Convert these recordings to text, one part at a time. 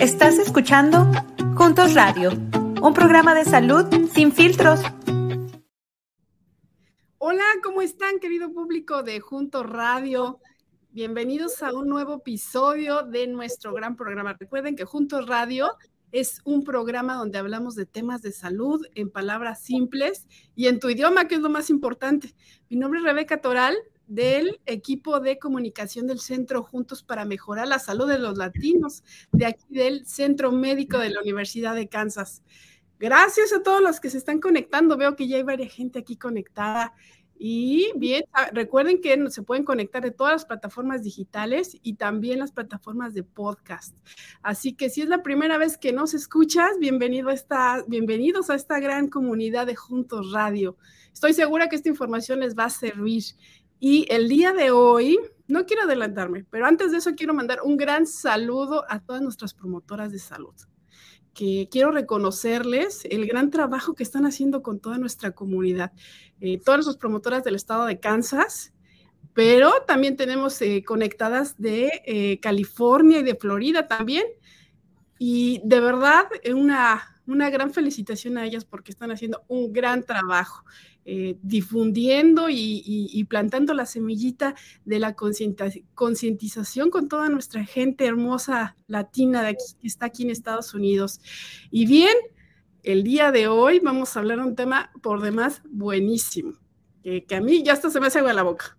Estás escuchando Juntos Radio, un programa de salud sin filtros. Hola, ¿cómo están, querido público de Juntos Radio? Bienvenidos a un nuevo episodio de nuestro gran programa. Recuerden que Juntos Radio es un programa donde hablamos de temas de salud en palabras simples y en tu idioma, que es lo más importante. Mi nombre es Rebeca Toral, del equipo de comunicación del Centro Juntos para Mejorar la Salud de los Latinos, de aquí del Centro Médico de la Universidad de Kansas. Gracias a todos los que se están conectando. Veo que ya hay varias gente aquí conectada. Y bien, ah, recuerden que se pueden conectar de todas las plataformas digitales y también las plataformas de podcast. Así que si es la primera vez que nos escuchas, bienvenido a esta, bienvenidos a esta gran comunidad de Juntos Radio. Estoy segura que esta información les va a servir. Y el día de hoy, no quiero adelantarme, pero antes de eso quiero mandar un gran saludo a todas nuestras promotoras de salud, que quiero reconocerles el gran trabajo que están haciendo con toda nuestra comunidad. Eh, todas las promotoras del estado de Kansas, pero también tenemos eh, conectadas de eh, California y de Florida también. Y de verdad, una, una gran felicitación a ellas porque están haciendo un gran trabajo. Eh, difundiendo y, plantando la semillita de la concientización con toda nuestra gente hermosa latina de aquí, que está aquí en Estados Unidos. Y bien, el día de hoy vamos a hablar un tema por demás buenísimo, que a mí ya hasta se me hace agua la boca.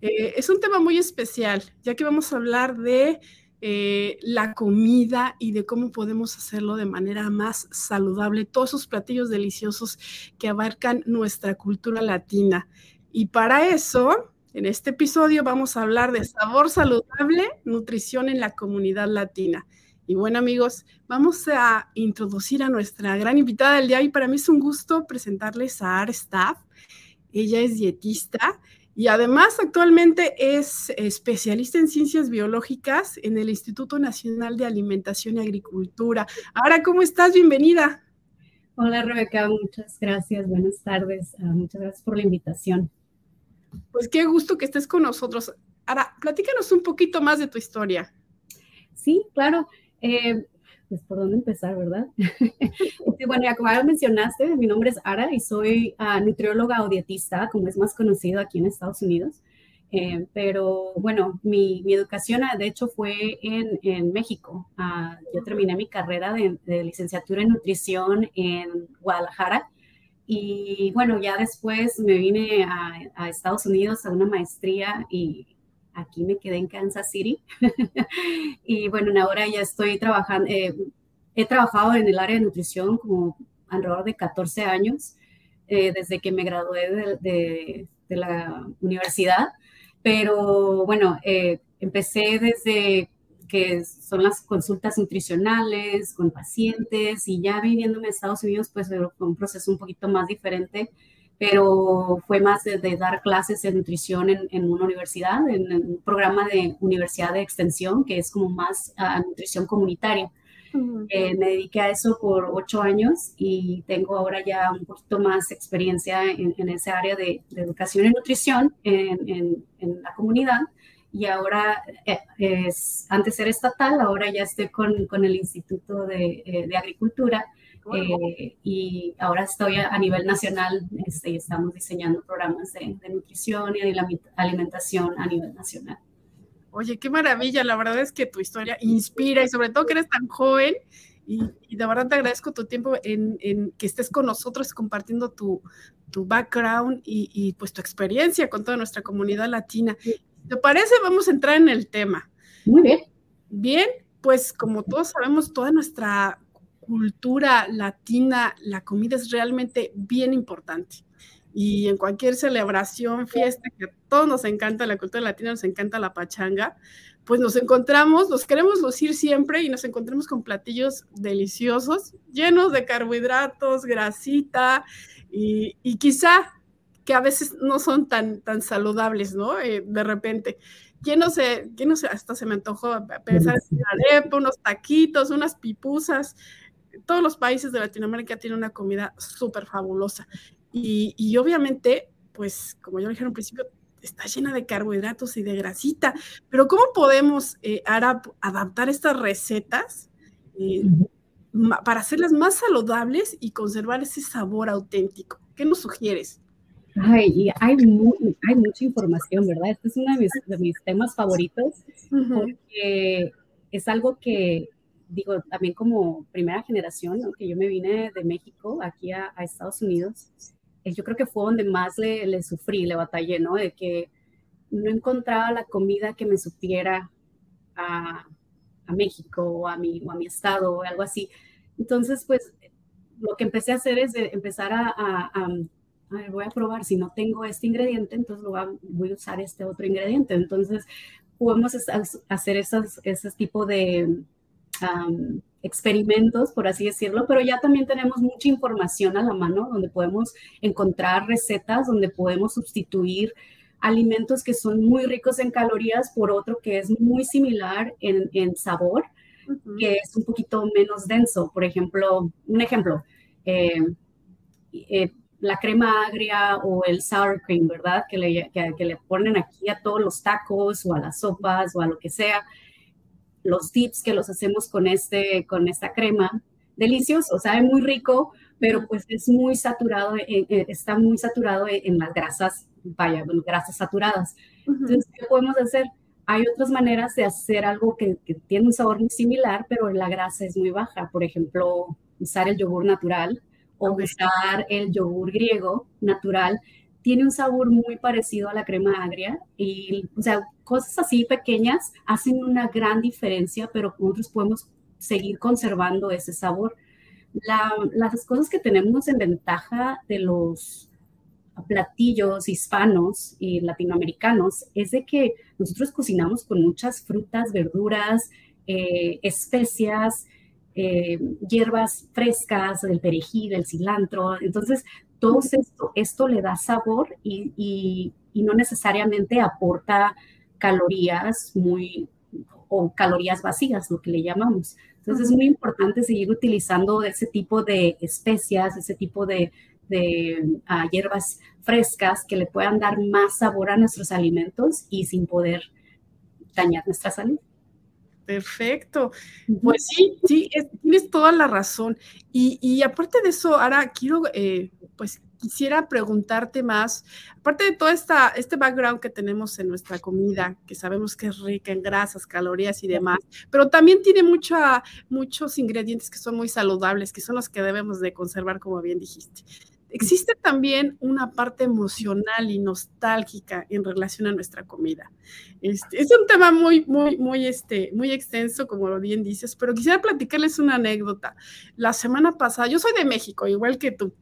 Eh, es un tema muy especial, ya que vamos a hablar de eh, la comida y de cómo podemos hacerlo de manera más saludable, todos esos platillos deliciosos que abarcan nuestra cultura latina. Y para eso, en este episodio vamos a hablar de sabor saludable, nutrición en la comunidad latina. Y bueno amigos, vamos a introducir a nuestra gran invitada del día y para mí es un gusto presentarles a Ar Staff. Ella es dietista y además actualmente es especialista en ciencias biológicas en el Instituto Nacional de Alimentación y Agricultura. Ahora, ¿cómo estás? Bienvenida. Hola Rebeca, muchas gracias, buenas tardes, ah, muchas gracias por la invitación. Pues qué gusto que estés con nosotros. Ahora, platícanos un poquito más de tu historia. Sí, claro. Eh, pues por dónde empezar, ¿verdad? bueno, ya como ya mencionaste, mi nombre es Ara y soy uh, nutrióloga o dietista, como es más conocido aquí en Estados Unidos. Eh, pero bueno, mi, mi, educación ah, de hecho fue en, México. Uh, yo terminé mi carrera de, de, licenciatura en nutrición en Guadalajara y bueno, ya después me vine a, a Estados Unidos a una maestría y aquí me quedé en Kansas City. y bueno, ahora ya estoy trabajando, eh, he trabajado en el área de nutrición como alrededor de 14 años, eh, desde que me gradué de, la universidad. Pero bueno, eh, empecé desde que son las consultas nutricionales con pacientes y ya viviéndome en Estados Unidos, pues fue un proceso un poquito más diferente pero fue más de, dar clases de nutrición en, una universidad, en, un programa de universidad de extensión, que es como más a nutrición comunitaria. Eh, me dediqué a eso por ocho años y tengo ahora ya un poquito más experiencia en, en ese área de, educación y nutrición en, la comunidad. Y ahora, eh, es, antes era estatal, ahora ya estoy con, con el Instituto de, eh, de Agricultura eh, y ahora estoy a, nivel nacional este, y estamos diseñando programas de, nutrición y de alimentación a nivel nacional. Oye, qué maravilla, la verdad es que tu historia inspira y sobre todo que eres tan joven y, de verdad te agradezco tu tiempo en, en, que estés con nosotros compartiendo tu, tu background y, y, pues tu experiencia con toda nuestra comunidad latina. ¿Te parece? Vamos a entrar en el tema. Muy bien. Bien, pues como todos sabemos, toda nuestra cultura latina, la comida es realmente bien importante. Y en cualquier celebración, fiesta, que a todos nos encanta, la cultura latina nos encanta la pachanga, pues nos encontramos, nos queremos lucir siempre y nos encontramos con platillos deliciosos, llenos de carbohidratos, grasita y, quizá que a veces no son tan, tan saludables, ¿no? Eh, de repente. ¿Quién no sé, quién no sé, hasta se me antojó pensar en arepa, unos taquitos, unas pipusas, todos los países de Latinoamérica tienen una comida súper fabulosa. Y, obviamente, pues como yo dije en un principio, está llena de carbohidratos y de grasita. Pero ¿cómo podemos eh, ahora adaptar estas recetas eh, para hacerlas más saludables y conservar ese sabor auténtico. ¿Qué nos sugieres? Ay, y hay, hay mucha información, ¿verdad? Este es uno de mis, temas favoritos porque es algo que, digo, también como primera generación, que yo me vine de México aquí a, Estados Unidos, eh, yo creo que fue donde más le, le, sufrí, le batallé, ¿no? De que no encontraba la comida que me supiera a, a México o a, mi, o a mi estado o algo así. Entonces, pues, lo que empecé a hacer es empezar a, a voy a probar, si no tengo este ingrediente, entonces voy a, usar este otro ingrediente. Entonces, podemos hacer esos, ese tipo de experimentos, por así decirlo, pero ya también tenemos mucha información a la mano donde podemos encontrar recetas, donde podemos sustituir alimentos que son muy ricos en calorías por otro que es muy similar en, sabor, que es un poquito menos denso. Por ejemplo, un ejemplo, eh, eh, la crema agria o el sour cream, ¿verdad? Que le, que, le ponen aquí a todos los tacos o a las sopas o a lo que sea. Los dips que los hacemos con, este, con esta crema, delicioso, sabe muy rico, pero pues es muy saturado, está muy saturado en, las grasas, vaya, grasas saturadas. Entonces, ¿qué podemos hacer? Hay otras maneras de hacer algo que, que, tiene un sabor muy similar, pero la grasa es muy baja. Por ejemplo, usar el yogur natural o usar el yogur griego natural, tiene un sabor muy parecido a la crema agria y, o sea, cosas así pequeñas hacen una gran diferencia, pero nosotros podemos seguir conservando ese sabor. las cosas que tenemos en ventaja de los platillos hispanos y latinoamericanos es de que nosotros cocinamos con muchas frutas, verduras, eh, especias, eh, hierbas frescas, del perejil, el cilantro. Entonces, todo esto, esto le da sabor y, no necesariamente aporta calorías muy o calorías vacías, lo que le llamamos. Entonces, es muy importante seguir utilizando ese tipo de especias, ese tipo de, ah, hierbas frescas que le puedan dar más sabor a nuestros alimentos y sin poder dañar nuestra salud. Perfecto. Pues sí, sí, tienes toda la razón. Y, aparte de eso, ahora quiero, eh, pues quisiera preguntarte más, aparte de todo esta, este background que tenemos en nuestra comida, que sabemos que es rica en grasas, calorías y demás, pero también tiene mucha, muchos ingredientes que son muy saludables, que son los que debemos de conservar, como bien dijiste existe también una parte emocional y nostálgica en relación a nuestra comida. Este, es un tema muy, muy, muy, este, muy extenso, como lo bien dices, pero quisiera platicarles una anécdota. La semana pasada, yo soy de México, igual que tú,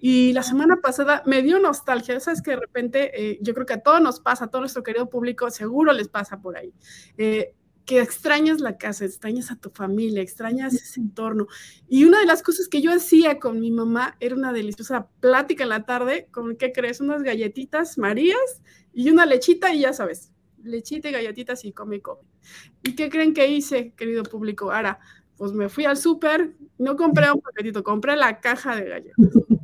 y la semana pasada me dio nostalgia, sabes que de repente eh, yo creo que a todos nos pasa, a todo nuestro querido público, seguro les pasa por ahí. Eh, que extrañas la casa, extrañas a tu familia, extrañas ese entorno. Y una de las cosas que yo hacía con mi mamá era una deliciosa plática en la tarde, con, ¿qué crees? Unas galletitas marías y una lechita y ya sabes, lechita y galletitas y come come. ¿Y qué creen que hice, querido público? Ahora, pues me fui al súper, no compré un paquetito, compré la caja de galletas.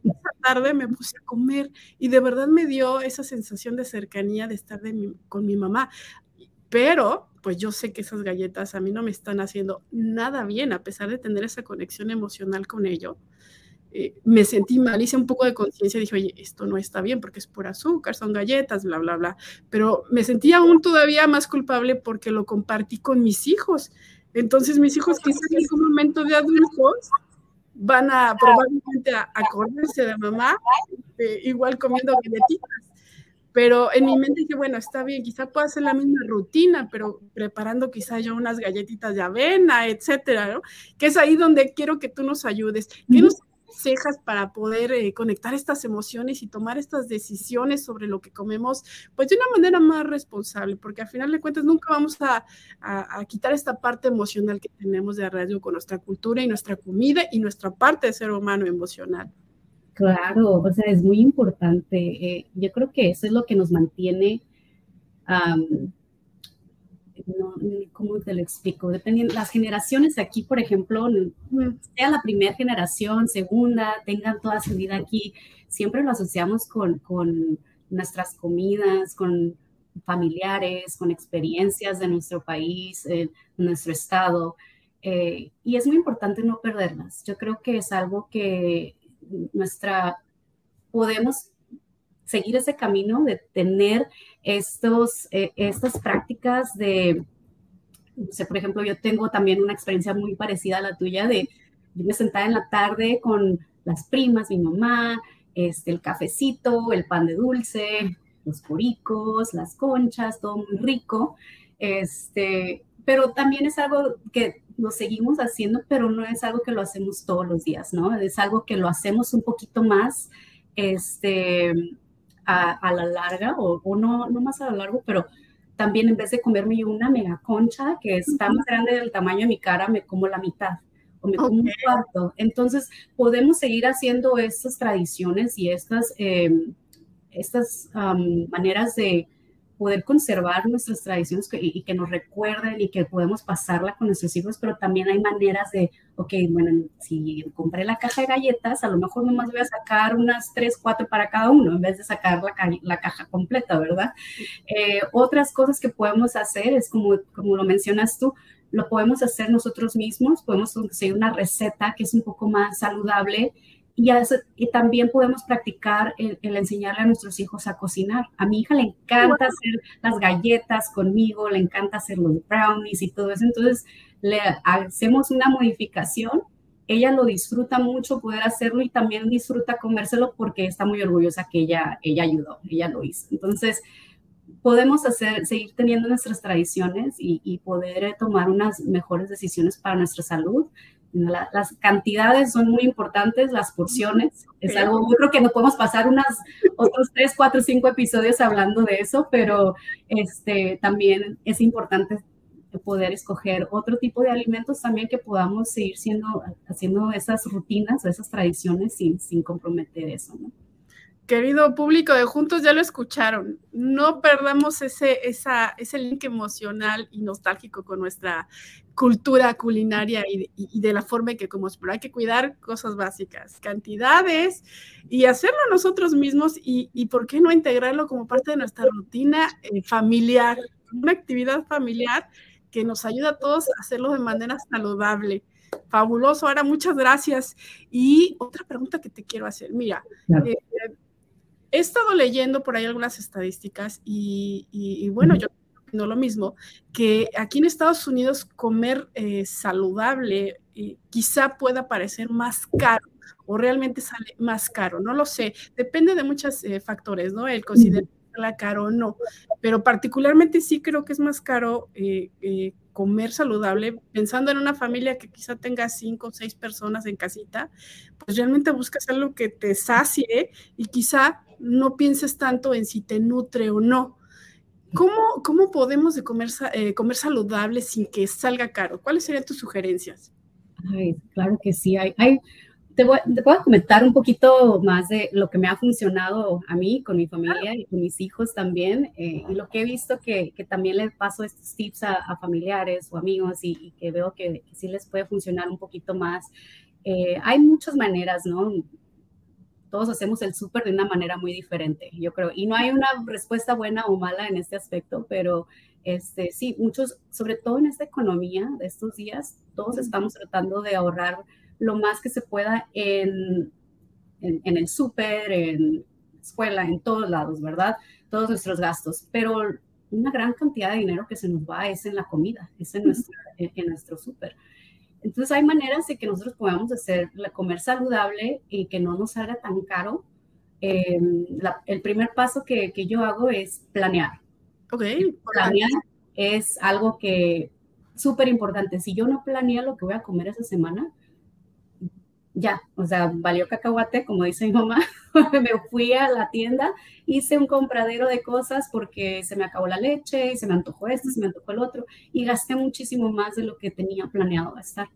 Esa tarde me puse a comer y de verdad me dio esa sensación de cercanía de estar con mi mamá. Pero pues yo sé que esas galletas a mí no me están haciendo nada bien, a pesar de tener esa conexión emocional con ello. Eh, me sentí mal, hice un poco de conciencia, dije, oye, esto no está bien porque es por azúcar, son galletas, bla, bla, bla. Pero me sentí aún todavía más culpable porque lo compartí con mis hijos. Entonces mis hijos quizás en algún momento de adultos van a probablemente acordarse de mamá, eh, igual comiendo galletitas. Pero en mi mente dije, bueno, está bien, quizá pueda hacer la misma rutina, pero preparando quizá yo unas galletitas de avena, etcétera, ¿no? Que es ahí donde quiero que tú nos ayudes. ¿Qué nos aconsejas para poder eh, conectar estas emociones y tomar estas decisiones sobre lo que comemos, pues de una manera más responsable? Porque al final de cuentas nunca vamos a, a quitar esta parte emocional que tenemos de arraigo con nuestra cultura y nuestra comida y nuestra parte de ser humano emocional. Claro, o sea, es muy importante. Eh, yo creo que eso es lo que nos mantiene, ¿cómo te lo explico? Dependiendo, las generaciones aquí, por ejemplo, sea la primera generación, segunda, tengan toda su vida aquí, siempre lo asociamos con, con nuestras comidas, con familiares, con experiencias de nuestro país, nuestro estado. eh, y es muy importante no perderlas. Yo creo que es algo que nuestra, podemos seguir ese camino de tener estos, eh, estas prácticas de, no sé, por ejemplo, yo tengo también una experiencia muy parecida a la tuya de, yo me sentaba en la tarde con las primas, mi mamá, este, el cafecito, el pan de dulce, los poricos, las conchas, todo muy rico. Este, pero también es algo que lo seguimos haciendo, pero no es algo que lo hacemos todos los días, ¿no? Es algo que lo hacemos un poquito más este, a, la larga, o, no, no más a lo largo, pero también en vez de comerme una mega concha que está más grande del tamaño de mi cara, me como la mitad o me como un cuarto. Entonces, podemos seguir haciendo estas tradiciones y estas, eh, estas maneras de poder conservar nuestras tradiciones y, que nos recuerden y que podemos pasarla con nuestros hijos, pero también hay maneras de, ok, bueno, si compré la caja de galletas, a lo mejor nomás voy a sacar unas tres, cuatro para cada uno, en vez de sacar la, la caja completa, ¿verdad? Eh, otras cosas que podemos hacer es como, como lo mencionas tú, lo podemos hacer nosotros mismos, podemos conseguir una receta que es un poco más saludable y, y, también podemos practicar el, enseñarle a nuestros hijos a cocinar. A mi hija le encanta hacer las galletas conmigo, le encanta hacer los brownies y todo eso. Entonces, le hacemos una modificación. Ella lo disfruta mucho poder hacerlo y también disfruta comérselo porque está muy orgullosa que ella, ella ayudó, ella lo hizo. Entonces, podemos hacer, seguir teniendo nuestras tradiciones y, y poder tomar unas mejores decisiones para nuestra salud las cantidades son muy importantes, las porciones. Es algo, yo creo que no podemos pasar unas otros tres, cuatro, cinco episodios hablando de eso, pero este, también es importante poder escoger otro tipo de alimentos también que podamos seguir siendo, haciendo esas rutinas, esas tradiciones sin, sin comprometer eso. ¿no? Querido público de Juntos, ya lo escucharon. No perdamos ese, esa, ese link emocional y nostálgico con nuestra cultura culinaria y, de la forma en que comemos. Pero hay que cuidar cosas básicas, cantidades y hacerlo nosotros mismos y, y por qué no integrarlo como parte de nuestra rutina eh, familiar, una actividad familiar que nos ayuda a todos a hacerlo de manera saludable. Fabuloso, ahora muchas gracias. Y otra pregunta que te quiero hacer, mira, eh, he estado leyendo por ahí algunas estadísticas y, bueno, yo no lo mismo, que aquí en Estados Unidos comer eh, saludable eh, quizá pueda parecer más caro o realmente sale más caro, no lo sé, depende de muchos eh, factores, ¿no? El considerar la caro o no, pero particularmente sí creo que es más caro comer saludable, pensando en una familia que quizá tenga cinco o seis personas en casita, pues realmente buscas algo que te sacie y quizá no pienses tanto en si te nutre o no. ¿Cómo, cómo podemos de comer, eh, comer saludable sin que salga caro? ¿Cuáles serían tus sugerencias? claro que sí. Hay, hay te, voy, te, puedo comentar un poquito más de lo que me ha funcionado a mí, con mi familia y con mis hijos también, eh, y lo que he visto que, que, también les paso estos tips a, familiares o amigos y, que veo que, sí les puede funcionar un poquito más. Eh, hay muchas maneras, ¿no? todos hacemos el súper de una manera muy diferente, yo creo. Y no hay una respuesta buena o mala en este aspecto, pero este, sí, muchos, sobre todo en esta economía de estos días, todos estamos tratando de ahorrar lo más que se pueda en, en, el súper, en escuela, en todos lados, ¿verdad? Todos nuestros gastos, pero una gran cantidad de dinero que se nos va es en la comida, es en nuestro, en nuestro súper. Entonces hay maneras de que nosotros podamos hacer comer saludable y que no nos salga tan caro. Em, el primer paso que, que, yo hago es planear. Ok. Planear es algo que súper importante. Si yo no planeo lo que voy a comer esa semana, ya, o sea, valió cacahuate, como dice mi mamá. me fui a la tienda, hice un compradero de cosas porque se me acabó la leche y se me antojó esto, se me antojó el otro y gasté muchísimo más de lo que tenía planeado gastar.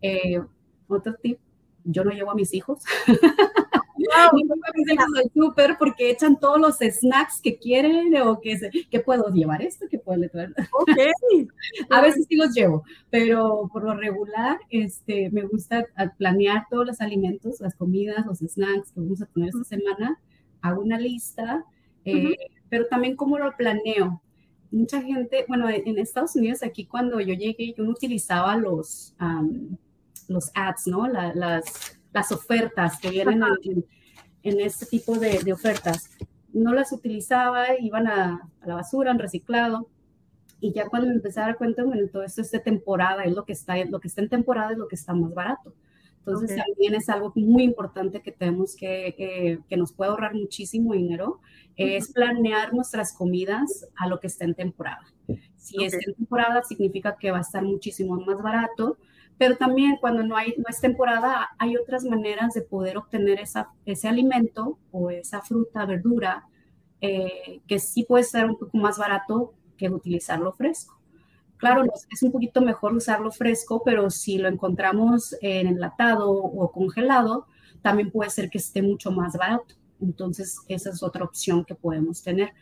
Eh, otro tip, yo no llevo a mis hijos. al súper porque echan todos los snacks que quieren o que, que puedo llevar esto, que puedo traer. Okay. a veces sí los llevo, pero por lo regular este, me gusta planear todos los alimentos, las comidas, los snacks que vamos a tener esta semana. Hago una lista, eh, pero también cómo lo planeo. mucha gente, bueno, en Estados Unidos aquí cuando yo llegué, yo no utilizaba los, los ads, ¿no? las, las ofertas que vienen en, este tipo de, ofertas. No las utilizaba, iban a, la basura, en reciclado. Y ya cuando me empecé a dar cuenta, bueno, todo esto es de temporada, es lo que está, lo que está en temporada es lo que está más barato. Entonces también es algo muy importante que tenemos que, que nos puede ahorrar muchísimo dinero, es planear nuestras comidas a lo que está en temporada. Si es en temporada significa que va a estar muchísimo más barato, pero también cuando no, hay, no es temporada hay otras maneras de poder obtener esa, ese alimento o esa fruta, verdura, eh, que sí puede ser un poco más barato que utilizarlo fresco. Claro, es un poquito mejor usarlo fresco, pero si lo encontramos en enlatado o congelado, también puede ser que esté mucho más barato. Entonces, esa es otra opción que podemos tener.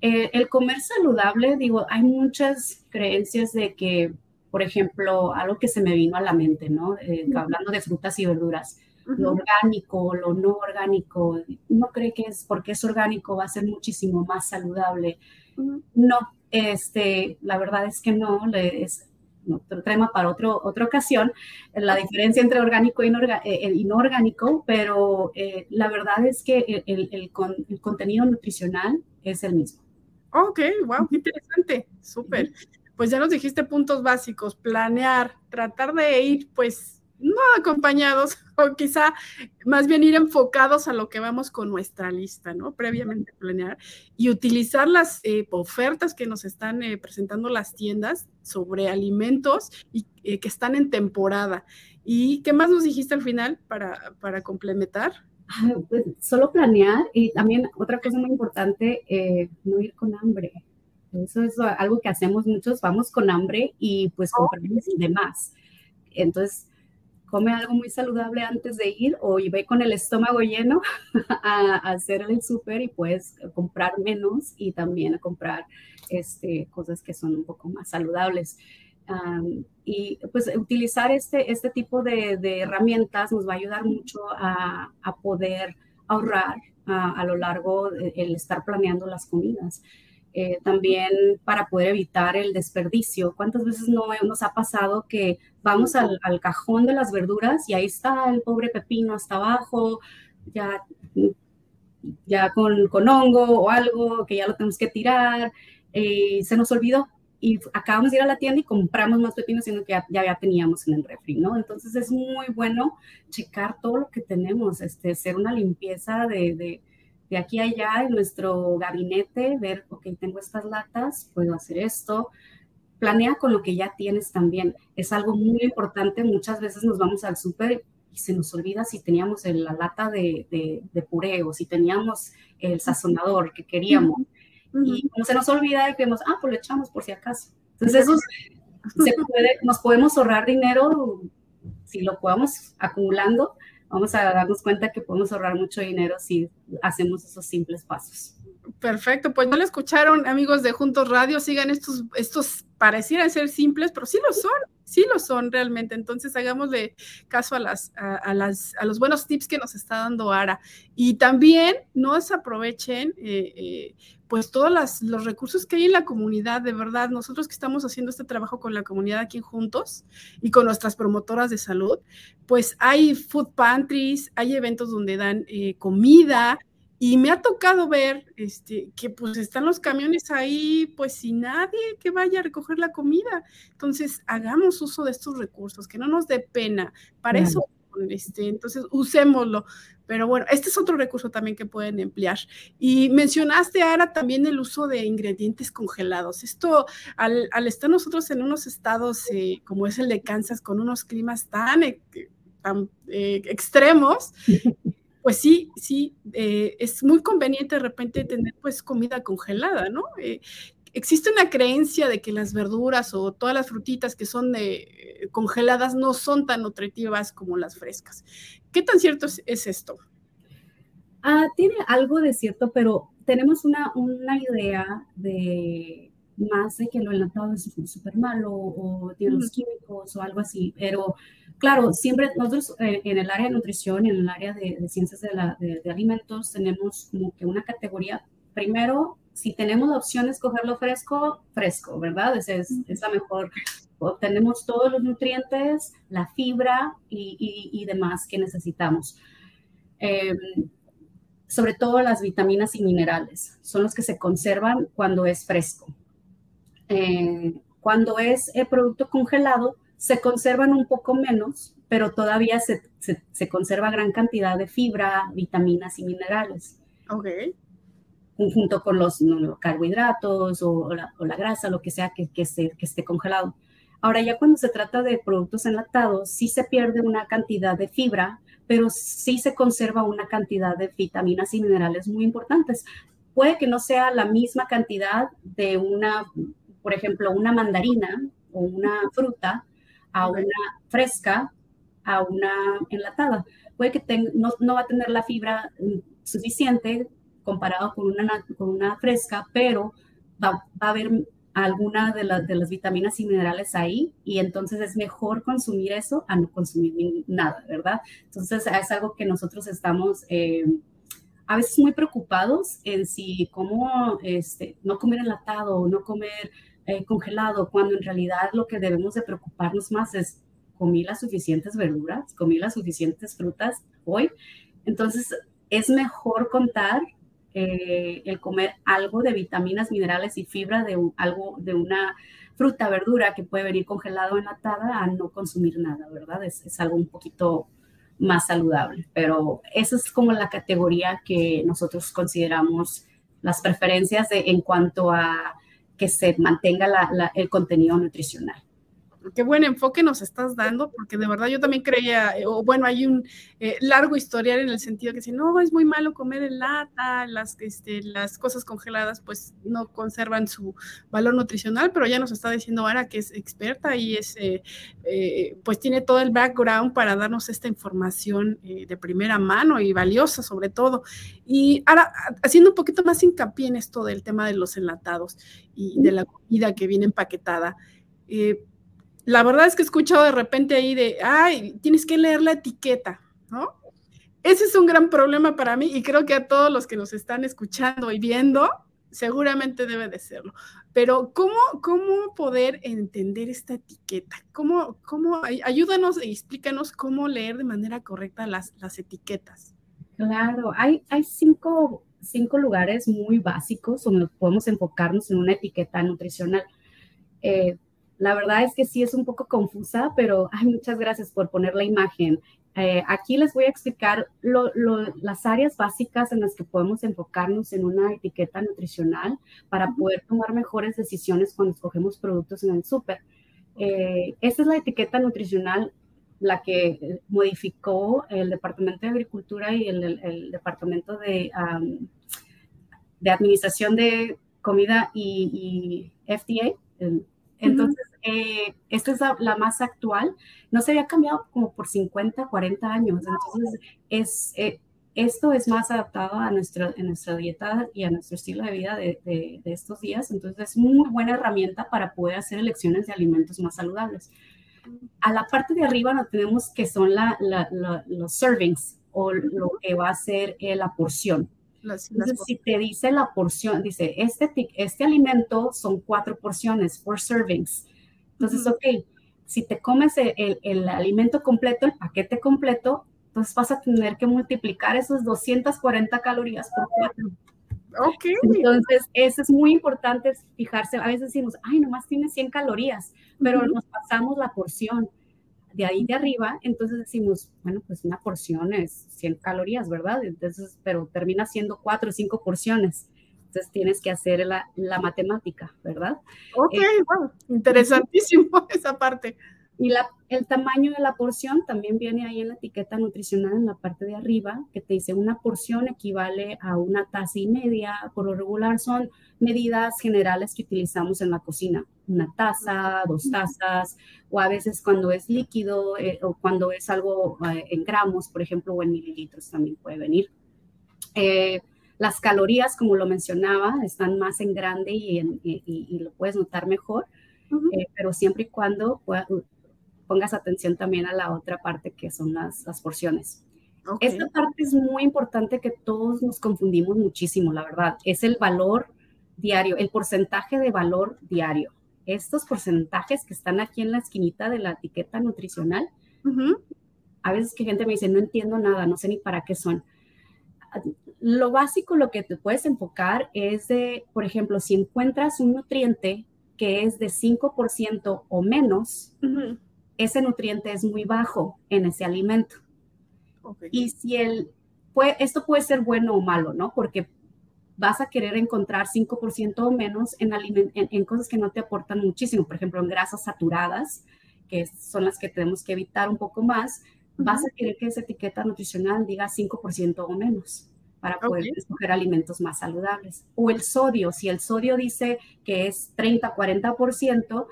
Eh, el comer saludable, digo, hay muchas creencias de que, por ejemplo, algo que se me vino a la mente, ¿no? Eh, hablando de frutas y verduras, lo orgánico, lo no orgánico, no cree que es porque es orgánico va a ser muchísimo más saludable. No, este, la verdad es que no, es otro tema para otro, otra ocasión, la diferencia entre orgánico y no, eh, orgánico, pero eh, la verdad es que el, el, contenido nutricional es el mismo. Ok, wow, qué interesante, súper. Pues ya nos dijiste puntos básicos, planear, tratar de ir pues no acompañados, o quizá más bien ir enfocados a lo que vamos con nuestra lista, ¿no? Previamente planear y utilizar las eh, ofertas que nos están eh, presentando las tiendas sobre alimentos y eh, que están en temporada. ¿Y qué más nos dijiste al final para, para complementar? Pues, solo planear y también otra cosa muy importante, no ir con hambre. Eso es algo que hacemos muchos, vamos con hambre y pues compramos de más. Entonces, come algo muy saludable antes de ir o ve con el estómago lleno a, hacer el súper y puedes comprar menos y también a comprar este, cosas que son un poco más saludables. y pues utilizar este, este tipo de, herramientas nos va a ayudar mucho a, poder ahorrar a, lo largo del estar planeando las comidas. Eh, también para poder evitar el desperdicio. ¿Cuántas veces no nos ha pasado que vamos al, cajón de las verduras y ahí está el pobre pepino hasta abajo, ya, ya con, con hongo o algo que ya lo tenemos que tirar, eh, se nos olvidó y acabamos de ir a la tienda y compramos más pepinos, sino que ya, ya, teníamos en el refri, ¿no? Entonces es muy bueno checar todo lo que tenemos, este, hacer una limpieza de de aquí a allá en nuestro gabinete, ver, ok, tengo estas latas, puedo hacer esto. Planea con lo que ya tienes también. Es algo muy importante. Muchas veces nos vamos al súper y se nos olvida si teníamos la lata de, de, puré o si teníamos el sazonador que queríamos. Y no se nos olvida y creemos, ah, pues lo echamos por si acaso. Entonces, eso se puede, nos podemos ahorrar dinero si lo podemos acumulando vamos a darnos cuenta que podemos ahorrar mucho dinero si hacemos esos simples pasos. Perfecto, pues no lo escucharon amigos de Juntos Radio, sigan estos, estos parecieran ser simples, pero sí lo son, sí lo son realmente. Entonces hagámosle caso a, las, a, las, a los buenos tips que nos está dando Ara. Y también no desaprovechen eh, eh, pues todos los recursos que hay en la comunidad, de verdad, nosotros que estamos haciendo este trabajo con la comunidad aquí juntos y con nuestras promotoras de salud, pues hay food pantries, hay eventos donde dan eh, comida, y me ha tocado ver este, que pues están los camiones ahí, pues sin nadie que vaya a recoger la comida. Entonces, hagamos uso de estos recursos, que no nos dé pena. Para eso, este, entonces, usémoslo. Pero bueno, este es otro recurso también que pueden emplear. Y mencionaste, ahora también el uso de ingredientes congelados. Esto, al, estar nosotros en unos estados eh, como es el de Kansas, con unos climas tan, eh, eh, extremos, pues sí, sí, es muy conveniente de repente tener pues comida congelada, ¿no? existe una creencia de que las verduras o todas las frutitas que son congeladas no son tan nutritivas como las frescas. ¿Qué tan cierto es, esto? Ah, tiene algo de cierto, pero tenemos una, una idea de más de que lo enlatado es súper malo o tiene los químicos o algo así, pero claro, siempre nosotros eh, en el área de nutrición, en el área de, ciencias de, la, de, alimentos, tenemos como que una categoría primero, si tenemos la opción de escogerlo fresco, fresco, ¿verdad? Es, es, es la mejor. Obtenemos todos los nutrientes, la fibra y, y, demás que necesitamos. Eh, sobre todo las vitaminas y minerales, son los que se conservan cuando es fresco. Eh, cuando es el producto congelado, se conservan un poco menos, pero todavía se, se, conserva gran cantidad de fibra, vitaminas y minerales. Ok. Junto con los, carbohidratos o, la, grasa, lo que sea que, que, que esté congelado. Ahora ya cuando se trata de productos enlatados, sí se pierde una cantidad de fibra, pero sí se conserva una cantidad de vitaminas y minerales muy importantes. Puede que no sea la misma cantidad de una por ejemplo, una mandarina o una fruta a una fresca a una enlatada. Puede que no, no, va a tener la fibra mm, suficiente comparado con una, con una fresca, pero va, a haber alguna de, de, las vitaminas y minerales ahí y entonces es mejor consumir eso a no consumir nada, ¿verdad? Entonces es algo que nosotros estamos eh, a veces muy preocupados en si cómo este, no comer enlatado o no comer eh, congelado, cuando en realidad lo que debemos de preocuparnos más es comí las suficientes verduras, comí las suficientes frutas hoy. Entonces, es mejor contar eh, el comer algo de vitaminas, minerales y fibra de algo de una fruta, verdura que puede venir congelado enlatada a no consumir nada, ¿verdad? Es, es algo un poquito más saludable, pero esa es como la categoría que nosotros consideramos las preferencias en cuanto a que se mantenga el contenido nutricional qué buen enfoque nos estás dando, porque de verdad yo también creía, eh, o bueno, hay un eh, largo historial en el sentido que si no, es muy malo comer en lata, las, este, las cosas congeladas pues no conservan su valor nutricional, pero ya nos está diciendo ahora que es experta y es, eh, pues tiene todo el background para darnos esta información de primera mano y valiosa sobre todo. Y ahora, haciendo un poquito más hincapié en esto del tema de los enlatados y de la comida que viene empaquetada. Eh, la verdad es que he escuchado de repente ahí de, ay, tienes que leer la etiqueta, ¿no? Ese es un gran problema para mí y creo que a todos los que nos están escuchando y viendo, seguramente debe de serlo. Pero ¿cómo, cómo poder entender esta etiqueta? ¿Cómo, cómo, ayúdanos y explícanos cómo leer de manera correcta las, las etiquetas. Claro, hay, hay cinco, cinco lugares muy básicos donde podemos enfocarnos en una etiqueta nutricional. Eh, la verdad es que sí es un poco confusa, pero ay, muchas gracias por poner la imagen. Eh, aquí les voy a explicar las áreas básicas en las que podemos enfocarnos en una etiqueta nutricional para poder tomar mejores decisiones cuando escogemos productos en el súper. Eh, esta es la etiqueta nutricional, la que modificó el Departamento de Agricultura y el, Departamento de, de Administración de Comida y, y FDA, entonces, eh, esta es la, más actual. No se había cambiado como por 50, 40 años. Entonces, es, eh, esto es más adaptado a, nuestra, nuestra dieta y a nuestro estilo de vida de, de, estos días. Entonces, es muy buena herramienta para poder hacer elecciones de alimentos más saludables. A la parte de arriba no tenemos que son la, los servings o lo que va a ser eh, la porción. Entonces, si te dice la porción, dice, este, este alimento son cuatro porciones, four servings. Entonces, ok, si te comes el, el, alimento completo, el paquete completo, entonces vas a tener que multiplicar esos 240 calorías por cuatro. Ok. Entonces, eso es muy importante fijarse. A veces decimos, ay, nomás tiene 100 calorías, pero nos pasamos la porción de ahí de arriba, entonces decimos, bueno, pues una porción es 100 calorías, ¿verdad? Entonces, pero termina siendo cuatro o cinco porciones. Entonces tienes que hacer la, la matemática, ¿verdad? Ok, bueno, eh, interesantísimo esa parte. Y la, el tamaño de la porción también viene ahí en la etiqueta nutricional en la parte de arriba, que te dice una porción equivale a una taza y media. Por lo regular son medidas generales que utilizamos en la cocina. Una taza, dos tazas, o a veces cuando es líquido eh, o cuando es algo eh, en gramos, por ejemplo, o en mililitros también puede venir. Eh, las calorías, como lo mencionaba, están más en grande y, y, lo puedes notar mejor, pero siempre y cuando pongas atención también a la otra parte que son las, las porciones. Esta parte es muy importante que todos nos confundimos muchísimo, la verdad. Es el valor diario, el porcentaje de valor diario. Estos porcentajes que están aquí en la esquinita de la etiqueta nutricional, a veces que gente me dice, no entiendo nada, no sé ni para qué son. Lo básico, lo que te puedes enfocar es de, por ejemplo, si encuentras un nutriente que es de 5% o menos, ese nutriente es muy bajo en ese alimento. Y si el, puede, esto puede ser bueno o malo, ¿no? Porque vas a querer encontrar 5% o menos en, en, cosas que no te aportan muchísimo, por ejemplo, en grasas saturadas, que son las que tenemos que evitar un poco más, vas a querer que esa etiqueta nutricional diga 5% o menos para poder escoger alimentos más saludables. O el sodio, si el sodio dice que es 30, 40%,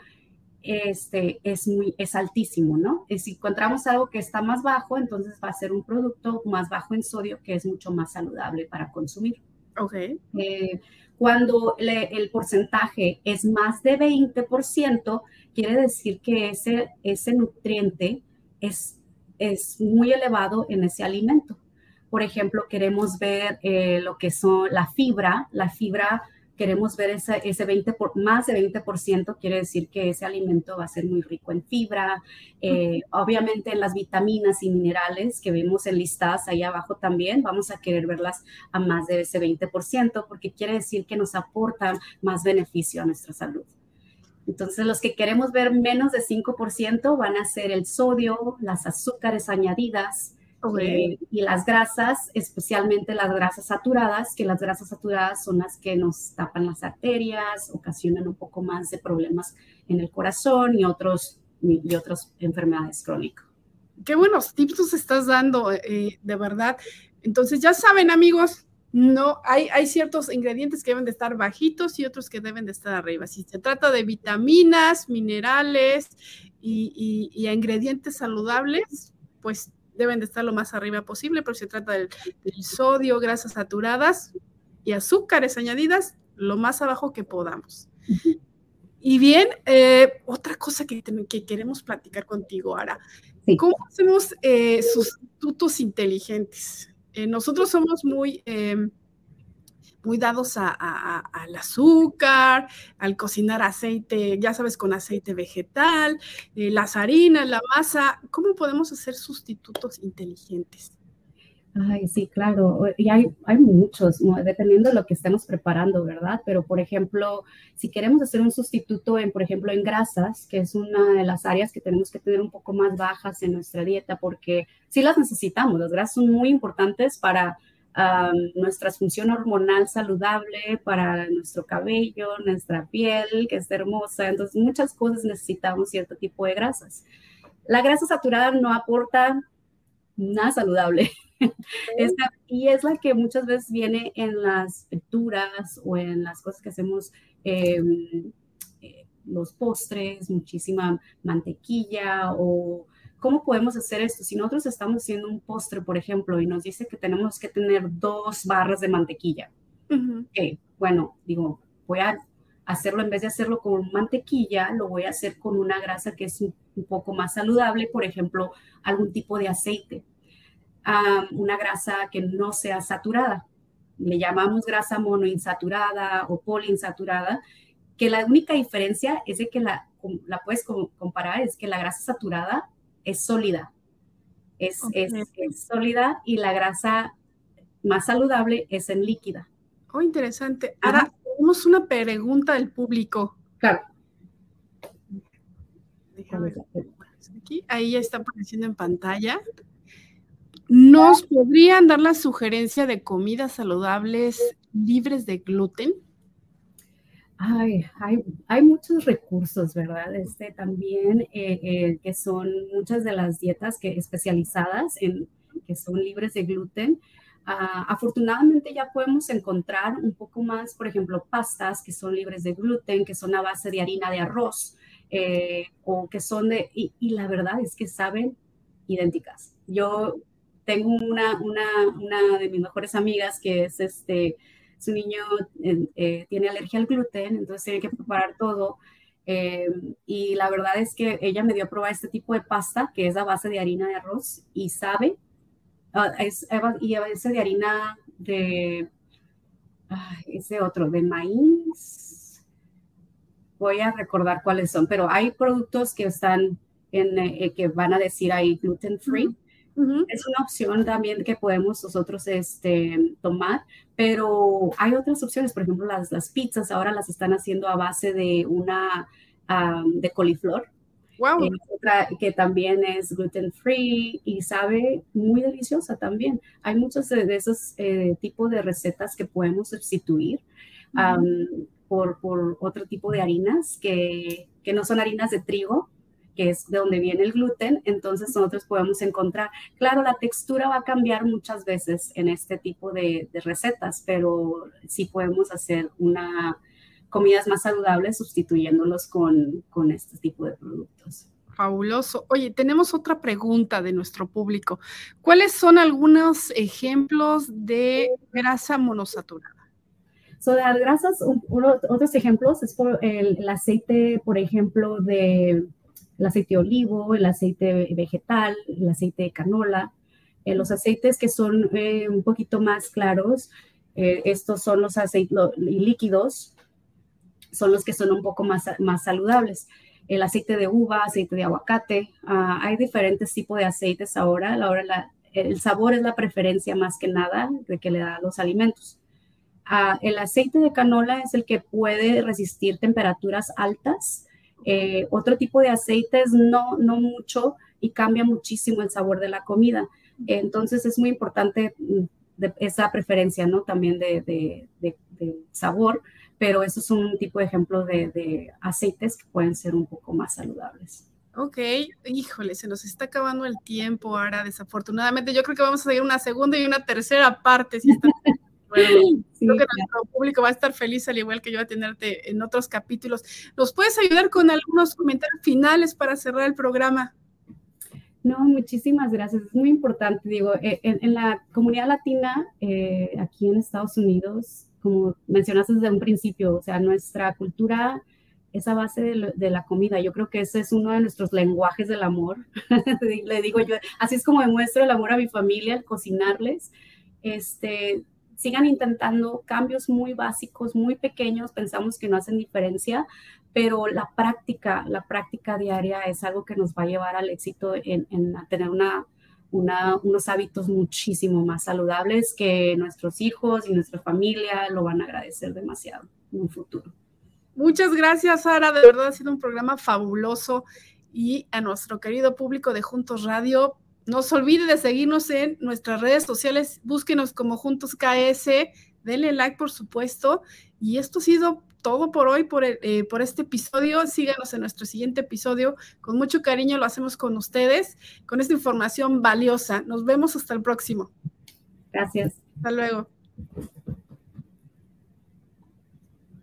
este, es, muy, es altísimo, ¿no? Y si encontramos algo que está más bajo, entonces va a ser un producto más bajo en sodio que es mucho más saludable para consumir. Ok. Eh, cuando el porcentaje es más de 20%, quiere decir que ese, ese nutriente es, es muy elevado en ese alimento. Por ejemplo, queremos ver eh, lo que son la fibra. La fibra queremos ver ese, ese 20 por, más de 20%, quiere decir que ese alimento va a ser muy rico en fibra, eh, obviamente en las vitaminas y minerales que vemos enlistadas ahí abajo también, vamos a querer verlas a más de ese 20%, porque quiere decir que nos aportan más beneficio a nuestra salud. Entonces, los que queremos ver menos de 5% van a ser el sodio, las azúcares añadidas, eh, y las grasas, especialmente las grasas saturadas, que las grasas saturadas son las que nos tapan las arterias, ocasionan un poco más de problemas en el corazón y, otros, y otras enfermedades crónicas. Qué buenos tips nos estás dando, eh, de verdad. Entonces, ya saben, amigos, no hay, hay ciertos ingredientes que deben de estar bajitos y otros que deben de estar arriba. Si se trata de vitaminas, minerales y, y ingredientes saludables, pues deben de estar lo más arriba posible, pero se trata del, sodio, grasas saturadas y azúcares añadidas, lo más abajo que podamos. Y bien, eh, otra cosa que, que, queremos platicar contigo, Ara. ¿Cómo hacemos eh, sustitutos inteligentes? Eh, nosotros somos muy em, muy dados al azúcar, al cocinar aceite, ya sabes, con aceite vegetal, eh, las harinas, la masa. ¿Cómo podemos hacer sustitutos inteligentes? Ay, sí, claro. Y hay, hay muchos, dependiendo de lo que estemos preparando, ¿verdad? Pero, por ejemplo, si queremos hacer un sustituto en, por ejemplo, en grasas, que es una de las áreas que tenemos que tener un poco más bajas en nuestra dieta, porque sí las necesitamos. Las grasas son muy importantes para nuestra función hormonal saludable para nuestro cabello, nuestra piel, que es hermosa. Entonces, muchas cosas necesitamos cierto tipo de grasas. La grasa saturada no aporta nada saludable. y es la que muchas veces viene en las frituras o en las cosas que hacemos, em, eh, los postres, muchísima mantequilla o ¿cómo podemos hacer esto? Si nosotros estamos haciendo un postre, por ejemplo, y nos dice que tenemos que tener dos barras de mantequilla, bueno, digo, voy a hacerlo en vez de hacerlo con mantequilla, lo voy a hacer con una grasa que es un, poco más saludable, por ejemplo, algún tipo de aceite, una grasa que no sea saturada. Le llamamos grasa monoinsaturada o poliinsaturada, que la única diferencia es de que la, la puedes comparar, es que la grasa saturada es sólida. Es, es, sólida y la grasa más saludable es en líquida. Oh, interesante. Ahora tenemos una pregunta del público. Claro. Déjame aquí, ahí ya está apareciendo en pantalla. ¿Nos podrían dar la sugerencia de comidas saludables libres de gluten? Ay, hay, hay, muchos recursos, ¿verdad? Este, también eh, eh, que son muchas de las dietas que, especializadas en que son libres de gluten. Ah, afortunadamente ya podemos encontrar un poco más, por ejemplo, pastas que son libres de gluten, que son a base de harina de arroz eh, o que son de, y, y, la verdad es que saben idénticas. Yo tengo una, una, una de mis mejores amigas que es este, su niño eh, tiene alergia al gluten, entonces tiene que preparar todo. Eh, y la verdad es que ella me dio a probar este tipo de pasta, que es a base de harina de arroz, y sabe ah, y a veces de harina de, ese otro, de maíz. Voy a recordar cuáles son, pero hay productos que están en, eh, que van a decir ahí gluten free. Es una opción también que podemos nosotros este, tomar, pero hay otras opciones, por ejemplo, las, las pizzas ahora las están haciendo a base de una, de coliflor. Wow. Eh, otra que también es gluten free y sabe muy deliciosa también. Hay muchos de, esos eh, tipos de recetas que podemos sustituir por, por, otro tipo de harinas que, que no son harinas de trigo, que es de donde viene el gluten, entonces nosotros podemos encontrar, claro, la textura va a cambiar muchas veces en este tipo de, recetas, pero sí podemos hacer una comidas más saludables sustituyéndolos con, con este tipo de productos. Fabuloso. Oye, tenemos otra pregunta de nuestro público. ¿Cuáles son algunos ejemplos de grasa monosaturada? So, las grasas, otros ejemplos es por el, aceite, por ejemplo, de el aceite de olivo, el aceite vegetal, el aceite de canola, eh, los aceites que son eh, un poquito más claros, eh, estos son los aceites líquidos, son los que son un poco más, más saludables. El aceite de uva, aceite de aguacate, ah, hay diferentes tipos de aceites ahora. Ahora el sabor es la preferencia más que nada de que le da los alimentos. Ah, el aceite de canola es el que puede resistir temperaturas altas eh, otro tipo de aceites no, no mucho y cambia muchísimo el sabor de la comida. Entonces es muy importante mm, esa preferencia, ¿no? También de, sabor, pero eso es un tipo de ejemplo de, aceites que pueden ser un poco más saludables. Ok, híjole, se nos está acabando el tiempo ahora, desafortunadamente. Yo creo que vamos a seguir una segunda y una tercera parte. Si Bueno, creo que nuestro público va a estar feliz, al igual que yo, a tenerte en otros capítulos. ¿Nos puedes ayudar con algunos comentarios finales para cerrar el programa? No, muchísimas gracias. Es muy importante, digo, eh, en, la comunidad latina, eh, aquí en Estados Unidos, como mencionaste desde un principio, o sea, nuestra cultura es a base de, de, la comida. Yo creo que ese es uno de nuestros lenguajes del amor. Le digo yo, así es como demuestro el amor a mi familia, al cocinarles. Este, sigan intentando cambios muy básicos, muy pequeños, pensamos que no hacen diferencia, pero la práctica, la práctica diaria es algo que nos va a llevar al éxito en, tener unos hábitos muchísimo más saludables que nuestros hijos y nuestra familia lo van a agradecer demasiado en un futuro. Muchas gracias, Sara. De verdad ha sido un programa fabuloso. Y a nuestro querido público de Juntos Radio, no se olvide de seguirnos en nuestras redes sociales, búsquenos como Juntos KS, denle like por supuesto. Y esto ha sido todo por hoy, por, eh, por este episodio. Síganos en nuestro siguiente episodio. Con mucho cariño lo hacemos con ustedes, con esta información valiosa. Nos vemos hasta el próximo. Gracias. Hasta luego.